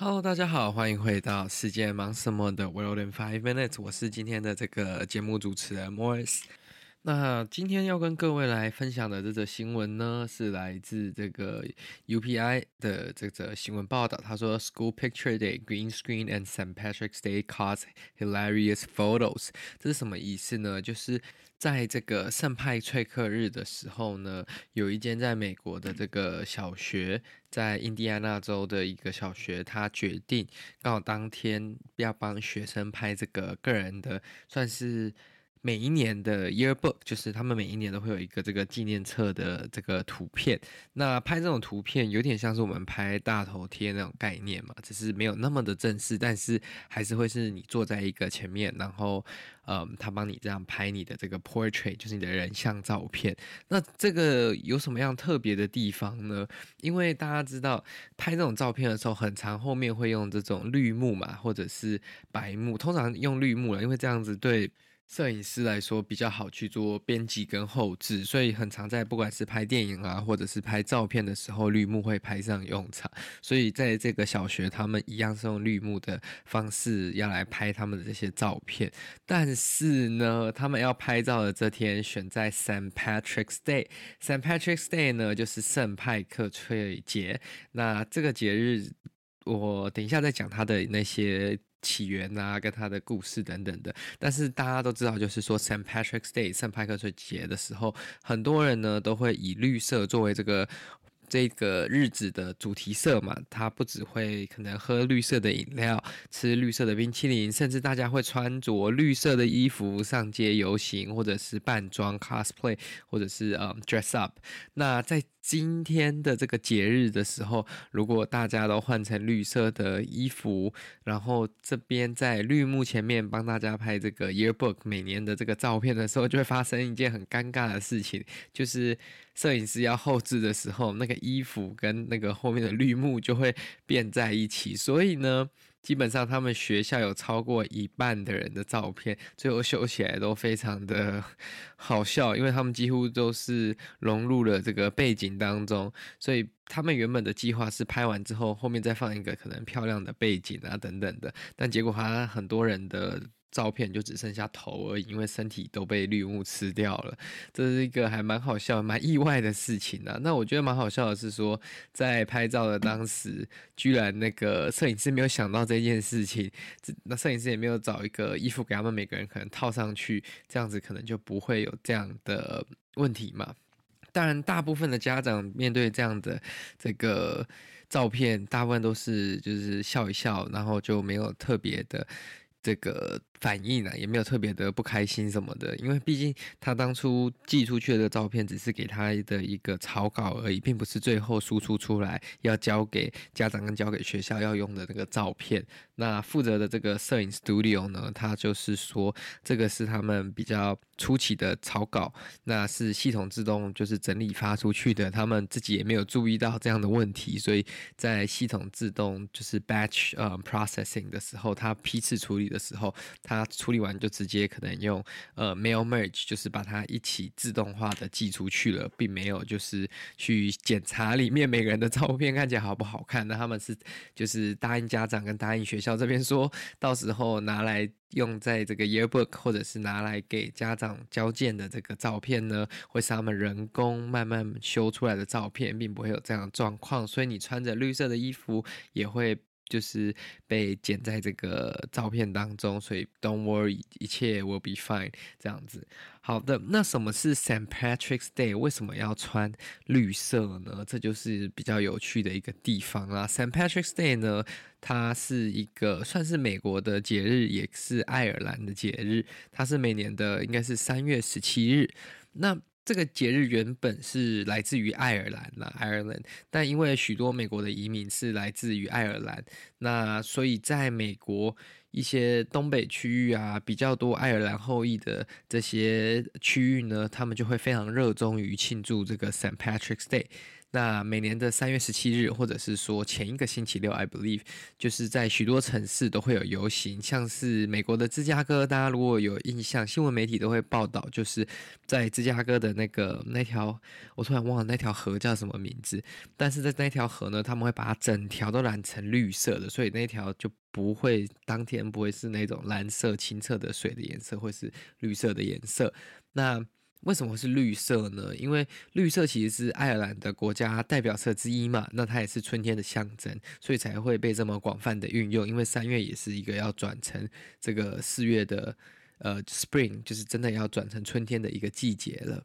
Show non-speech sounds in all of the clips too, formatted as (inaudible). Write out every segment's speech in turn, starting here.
Hello，大家好，欢迎回到世界忙什么的 World in Five Minutes，我是今天的这个节目主持人 Morris。那今天要跟各位来分享的这则新闻呢，是来自这个 UPI 的这则新闻报道。他说，School Picture Day Green Screen and St. Patrick's Day cause hilarious photos。这是什么意思呢？就是在这个圣派翠克日的时候呢，有一间在美国的这个小学，在印第安纳州的一个小学，他决定刚好当天要帮学生拍这个个人的，算是。每一年的 yearbook 就是他们每一年都会有一个这个纪念册的这个图片。那拍这种图片有点像是我们拍大头贴那种概念嘛，只是没有那么的正式，但是还是会是你坐在一个前面，然后嗯，他帮你这样拍你的这个 portrait，就是你的人像照片。那这个有什么样特别的地方呢？因为大家知道拍这种照片的时候，很常后面会用这种绿幕嘛，或者是白幕，通常用绿幕了，因为这样子对。摄影师来说比较好去做编辑跟后置，所以很常在不管是拍电影啊，或者是拍照片的时候，绿幕会派上用场。所以在这个小学，他们一样是用绿幕的方式要来拍他们的这些照片。但是呢，他们要拍照的这天选在 St. Patrick's Day。St. Patrick's Day 呢，就是圣派克翠节。那这个节日，我等一下再讲他的那些。起源啊，跟他的故事等等的，但是大家都知道，就是说 Saint Patrick's Day 圣派克翠节的时候，很多人呢都会以绿色作为这个这个日子的主题色嘛。他不只会可能喝绿色的饮料，吃绿色的冰淇淋，甚至大家会穿着绿色的衣服上街游行，或者是扮装 cosplay，或者是嗯 dress up。那在今天的这个节日的时候，如果大家都换成绿色的衣服，然后这边在绿幕前面帮大家拍这个 yearbook 每年的这个照片的时候，就会发生一件很尴尬的事情，就是摄影师要后置的时候，那个衣服跟那个后面的绿幕就会变在一起，所以呢。基本上，他们学校有超过一半的人的照片，最后修起来都非常的 (laughs) 好笑，因为他们几乎都是融入了这个背景当中，所以他们原本的计划是拍完之后，后面再放一个可能漂亮的背景啊等等的，但结果他很多人的。照片就只剩下头而已，因为身体都被绿幕吃掉了。这是一个还蛮好笑、蛮意外的事情啊。那我觉得蛮好笑的是说，在拍照的当时，居然那个摄影师没有想到这件事情，那摄影师也没有找一个衣服给他们每个人可能套上去，这样子可能就不会有这样的问题嘛。当然，大部分的家长面对这样的这个照片，大部分都是就是笑一笑，然后就没有特别的。这个反应呢、也没有特别的不开心什么的，因为毕竟他当初寄出去的照片只是给他的一个草稿而已，并不是最后输出出来要交给家长跟交给学校要用的那个照片。那负责的这个摄影 studio 呢，他就是说这个是他们比较初期的草稿，那是系统自动就是整理发出去的，他们自己也没有注意到这样的问题，所以在系统自动就是 batch 呃 processing 的时候，他批次处理的时候。他处理完就直接可能用呃 mail merge，就是把它一起自动化的寄出去了，并没有就是去检查里面每个人的照片看起来好不好看。那他们是就是答应家长跟答应学校这边说，到时候拿来用在这个 yearbook 或者是拿来给家长交件的这个照片呢，会是他们人工慢慢修出来的照片，并不会有这样的状况。所以你穿着绿色的衣服也会。就是被剪在这个照片当中，所以 don't worry，一切 will be fine 这样子。好的，那什么是 Saint Patrick's Day？为什么要穿绿色呢？这就是比较有趣的一个地方啦。Saint Patrick's Day 呢，它是一个算是美国的节日，也是爱尔兰的节日。它是每年的应该是三月十七日。那这个节日原本是来自于爱尔兰啦，Ireland，但因为许多美国的移民是来自于爱尔兰，那所以在美国一些东北区域啊，比较多爱尔兰后裔的这些区域呢，他们就会非常热衷于庆祝这个 St. Patrick's Day。那每年的三月十七日，或者是说前一个星期六，I believe，就是在许多城市都会有游行，像是美国的芝加哥，大家如果有印象，新闻媒体都会报道，就是在芝加哥的那个那条，我突然忘了那条河叫什么名字，但是在那条河呢，他们会把它整条都染成绿色的，所以那条就不会当天不会是那种蓝色清澈的水的颜色，会是绿色的颜色。那为什么是绿色呢？因为绿色其实是爱尔兰的国家代表色之一嘛，那它也是春天的象征，所以才会被这么广泛的运用。因为三月也是一个要转成这个四月的，呃，spring，就是真的要转成春天的一个季节了。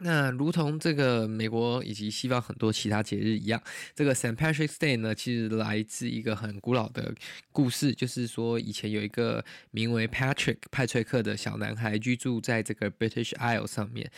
那如同这个美国以及西方很多其他节日一样，这个 Saint Patrick's Day 呢，其实来自一个很古老的故事，就是说以前有一个名为 Patrick 派翠克的小男孩居住在这个 British Isle 上面，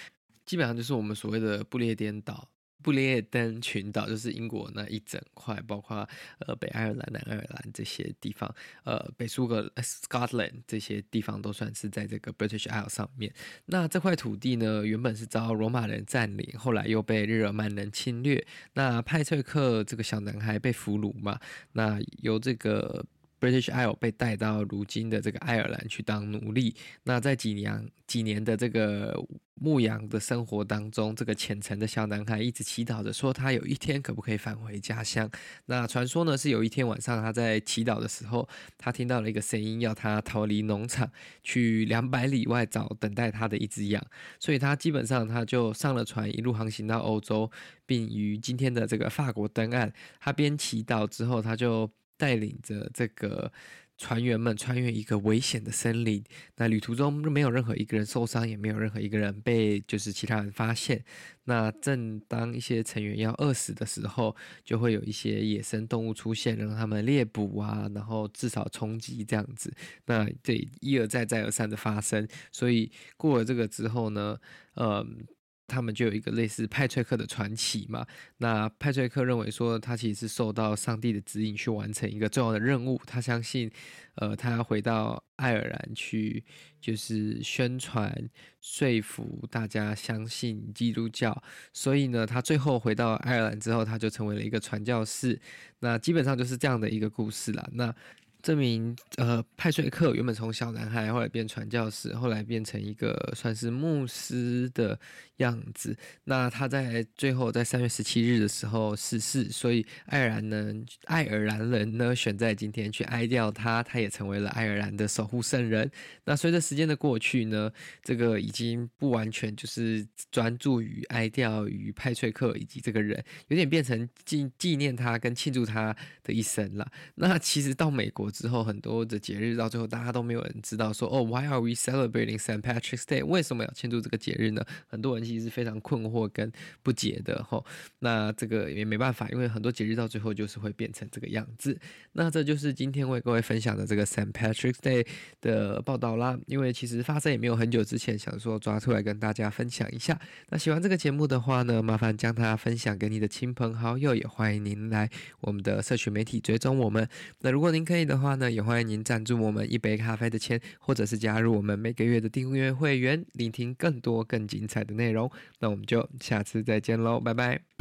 基本上就是我们所谓的不列颠岛。不列颠群岛就是英国那一整块，包括呃北爱尔兰、南爱尔兰这些地方，呃北苏格 Scotland 这些地方都算是在这个 British Isle 上面。那这块土地呢，原本是遭罗马人占领，后来又被日耳曼人侵略。那派翠克这个小男孩被俘虏嘛，那由这个。British Isle 被带到如今的这个爱尔兰去当奴隶。那在几年几年的这个牧羊的生活当中，这个虔诚的小男孩一直祈祷着，说他有一天可不可以返回家乡。那传说呢，是有一天晚上他在祈祷的时候，他听到了一个声音，要他逃离农场，去两百里外找等待他的一只羊。所以他基本上他就上了船，一路航行到欧洲，并于今天的这个法国登岸。他边祈祷之后，他就。带领着这个船员们穿越一个危险的森林，那旅途中没有任何一个人受伤，也没有任何一个人被就是其他人发现。那正当一些成员要饿死的时候，就会有一些野生动物出现，让他们猎捕啊，然后至少冲击这样子。那这，一而再再而三的发生，所以过了这个之后呢，嗯。他们就有一个类似派翠克的传奇嘛。那派翠克认为说，他其实是受到上帝的指引去完成一个重要的任务。他相信，呃，他要回到爱尔兰去，就是宣传、说服大家相信基督教。所以呢，他最后回到爱尔兰之后，他就成为了一个传教士。那基本上就是这样的一个故事啦。那。这名呃派翠克原本从小男孩，后来变传教士，后来变成一个算是牧师的样子。那他在最后在三月十七日的时候逝世，所以爱尔兰人爱尔兰人呢选在今天去哀悼他，他也成为了爱尔兰的守护圣人。那随着时间的过去呢，这个已经不完全就是专注于哀悼于派翠克以及这个人，有点变成纪纪念他跟庆祝他的一生了。那其实到美国。之后很多的节日到最后大家都没有人知道说哦，Why are we celebrating Saint Patrick's Day？为什么要庆祝这个节日呢？很多人其实是非常困惑跟不解的吼。那这个也没办法，因为很多节日到最后就是会变成这个样子。那这就是今天为各位分享的这个 Saint Patrick's Day 的报道啦。因为其实发生也没有很久之前，想说抓出来跟大家分享一下。那喜欢这个节目的话呢，麻烦将它分享给你的亲朋好友，也欢迎您来我们的社群媒体追踪我们。那如果您可以的话呢，也欢迎您赞助我们一杯咖啡的钱，或者是加入我们每个月的订阅会员，聆听更多更精彩的内容。那我们就下次再见喽，拜拜。